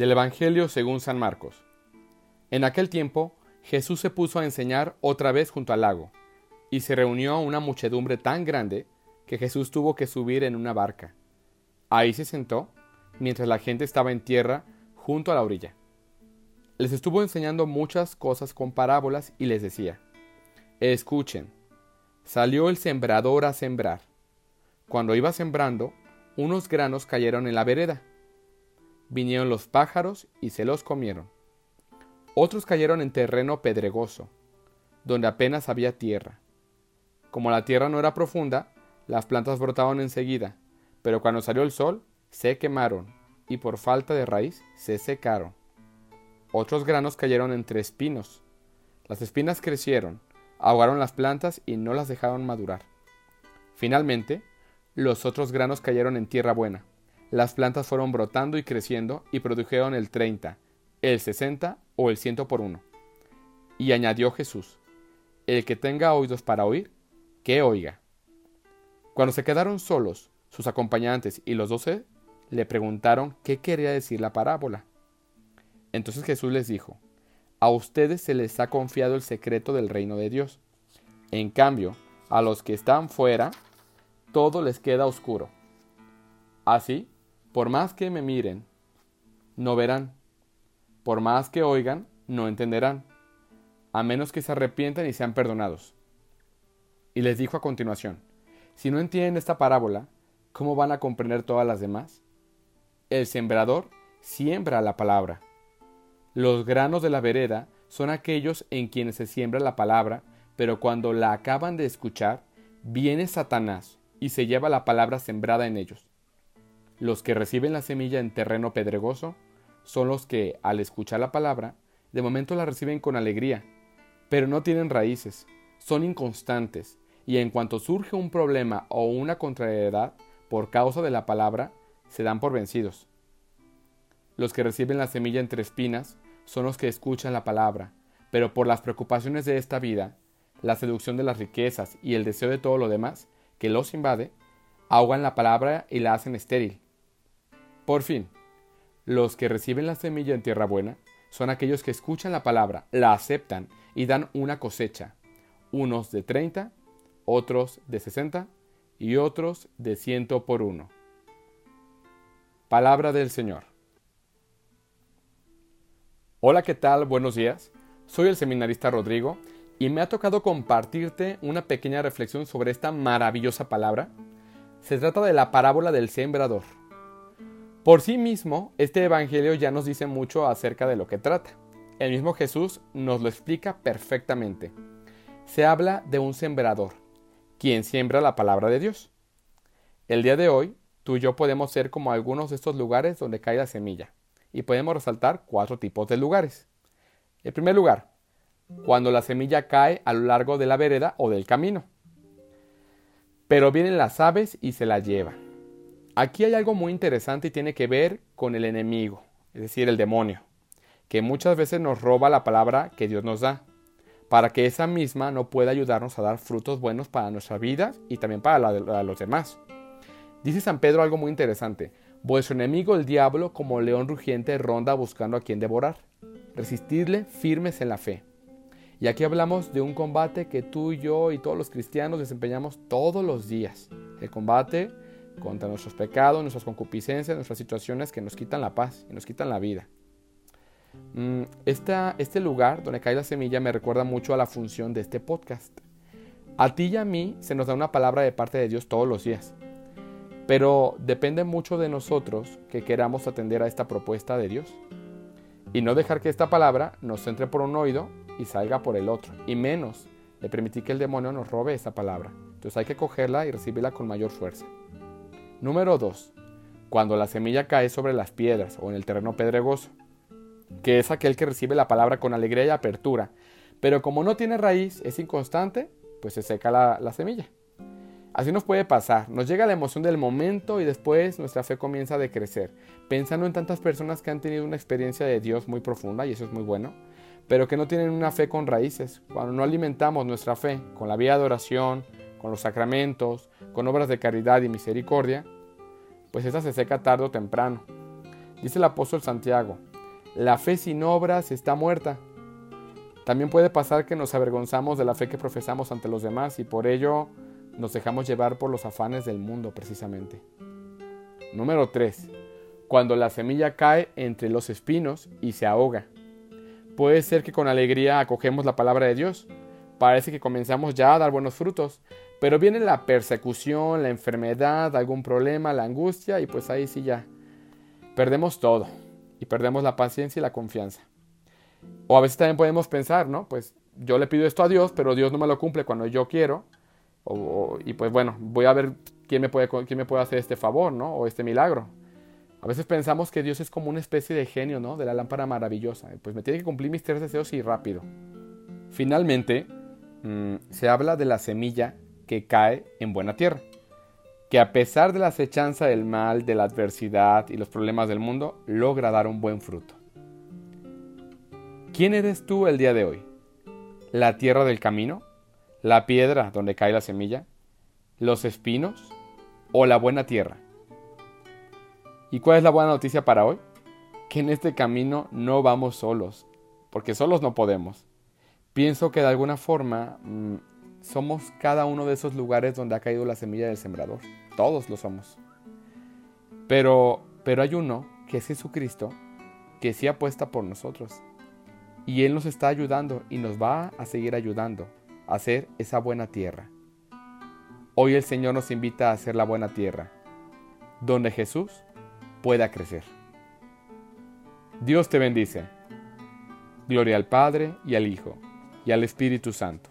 Del Evangelio según San Marcos. En aquel tiempo, Jesús se puso a enseñar otra vez junto al lago, y se reunió una muchedumbre tan grande que Jesús tuvo que subir en una barca. Ahí se sentó, mientras la gente estaba en tierra junto a la orilla. Les estuvo enseñando muchas cosas con parábolas y les decía, Escuchen, salió el sembrador a sembrar. Cuando iba sembrando, unos granos cayeron en la vereda. Vinieron los pájaros y se los comieron. Otros cayeron en terreno pedregoso, donde apenas había tierra. Como la tierra no era profunda, las plantas brotaron enseguida, pero cuando salió el sol, se quemaron y por falta de raíz se secaron. Otros granos cayeron entre espinos. Las espinas crecieron, ahogaron las plantas y no las dejaron madurar. Finalmente, los otros granos cayeron en tierra buena. Las plantas fueron brotando y creciendo y produjeron el 30, el 60 o el 100 por uno. Y añadió Jesús, el que tenga oídos para oír, que oiga. Cuando se quedaron solos, sus acompañantes y los doce le preguntaron qué quería decir la parábola. Entonces Jesús les dijo, a ustedes se les ha confiado el secreto del reino de Dios. En cambio, a los que están fuera, todo les queda oscuro. Así, por más que me miren, no verán. Por más que oigan, no entenderán, a menos que se arrepientan y sean perdonados. Y les dijo a continuación, si no entienden esta parábola, ¿cómo van a comprender todas las demás? El sembrador siembra la palabra. Los granos de la vereda son aquellos en quienes se siembra la palabra, pero cuando la acaban de escuchar, viene Satanás y se lleva la palabra sembrada en ellos. Los que reciben la semilla en terreno pedregoso son los que, al escuchar la palabra, de momento la reciben con alegría, pero no tienen raíces, son inconstantes, y en cuanto surge un problema o una contrariedad por causa de la palabra, se dan por vencidos. Los que reciben la semilla entre espinas son los que escuchan la palabra, pero por las preocupaciones de esta vida, la seducción de las riquezas y el deseo de todo lo demás que los invade, ahogan la palabra y la hacen estéril. Por fin, los que reciben la semilla en tierra buena son aquellos que escuchan la palabra, la aceptan y dan una cosecha, unos de 30, otros de 60 y otros de ciento por uno. Palabra del Señor. Hola, ¿qué tal? Buenos días. Soy el seminarista Rodrigo y me ha tocado compartirte una pequeña reflexión sobre esta maravillosa palabra. Se trata de la parábola del sembrador. Por sí mismo, este Evangelio ya nos dice mucho acerca de lo que trata. El mismo Jesús nos lo explica perfectamente. Se habla de un sembrador, quien siembra la palabra de Dios. El día de hoy, tú y yo podemos ser como algunos de estos lugares donde cae la semilla, y podemos resaltar cuatro tipos de lugares. El primer lugar, cuando la semilla cae a lo largo de la vereda o del camino. Pero vienen las aves y se la llevan. Aquí hay algo muy interesante y tiene que ver con el enemigo, es decir, el demonio, que muchas veces nos roba la palabra que Dios nos da, para que esa misma no pueda ayudarnos a dar frutos buenos para nuestra vida y también para la de los demás. Dice San Pedro algo muy interesante, vuestro enemigo el diablo como león rugiente ronda buscando a quien devorar. Resistirle firmes en la fe. Y aquí hablamos de un combate que tú y yo y todos los cristianos desempeñamos todos los días. El combate contra nuestros pecados, nuestras concupiscencias, nuestras situaciones que nos quitan la paz y nos quitan la vida. Mm, este lugar donde cae la semilla me recuerda mucho a la función de este podcast. A ti y a mí se nos da una palabra de parte de Dios todos los días, pero depende mucho de nosotros que queramos atender a esta propuesta de Dios y no dejar que esta palabra nos entre por un oído y salga por el otro, y menos de permitir que el demonio nos robe esta palabra. Entonces hay que cogerla y recibirla con mayor fuerza. Número 2. Cuando la semilla cae sobre las piedras o en el terreno pedregoso. que es aquel que recibe la palabra con alegría y apertura, pero como no tiene raíz, es inconstante, pues se seca la, la semilla. Así nos puede pasar, nos llega la emoción del momento y después nuestra fe comienza a decrecer, pensando en tantas personas que han tenido una experiencia de Dios muy profunda, y eso es muy bueno, pero que no tienen una fe con raíces. Cuando no alimentamos nuestra fe con la vida de oración, con los sacramentos, con obras de caridad y misericordia, pues esa se seca tarde o temprano. Dice el apóstol Santiago, la fe sin obras está muerta. También puede pasar que nos avergonzamos de la fe que profesamos ante los demás y por ello nos dejamos llevar por los afanes del mundo precisamente. Número 3. Cuando la semilla cae entre los espinos y se ahoga. Puede ser que con alegría acogemos la palabra de Dios. Parece que comenzamos ya a dar buenos frutos, pero viene la persecución, la enfermedad, algún problema, la angustia y pues ahí sí ya perdemos todo y perdemos la paciencia y la confianza. O a veces también podemos pensar, ¿no? Pues yo le pido esto a Dios, pero Dios no me lo cumple cuando yo quiero. y pues bueno, voy a ver quién me, puede, quién me puede hacer este favor, ¿no? O este milagro. A veces pensamos que Dios es como una especie de genio, ¿no? De la lámpara maravillosa. Pues me tiene que cumplir mis tres deseos y rápido. Finalmente, mm, se habla de la semilla que cae en buena tierra, que a pesar de la acechanza del mal, de la adversidad y los problemas del mundo, logra dar un buen fruto. ¿Quién eres tú el día de hoy? ¿La tierra del camino? ¿La piedra donde cae la semilla? ¿Los espinos? ¿O la buena tierra? ¿Y cuál es la buena noticia para hoy? Que en este camino no vamos solos, porque solos no podemos. Pienso que de alguna forma mm, somos cada uno de esos lugares donde ha caído la semilla del sembrador. Todos lo somos. Pero, pero hay uno, que es Jesucristo, que sí apuesta por nosotros. Y Él nos está ayudando y nos va a seguir ayudando a hacer esa buena tierra. Hoy el Señor nos invita a hacer la buena tierra, donde Jesús pueda crecer. Dios te bendice. Gloria al Padre y al Hijo y al Espíritu Santo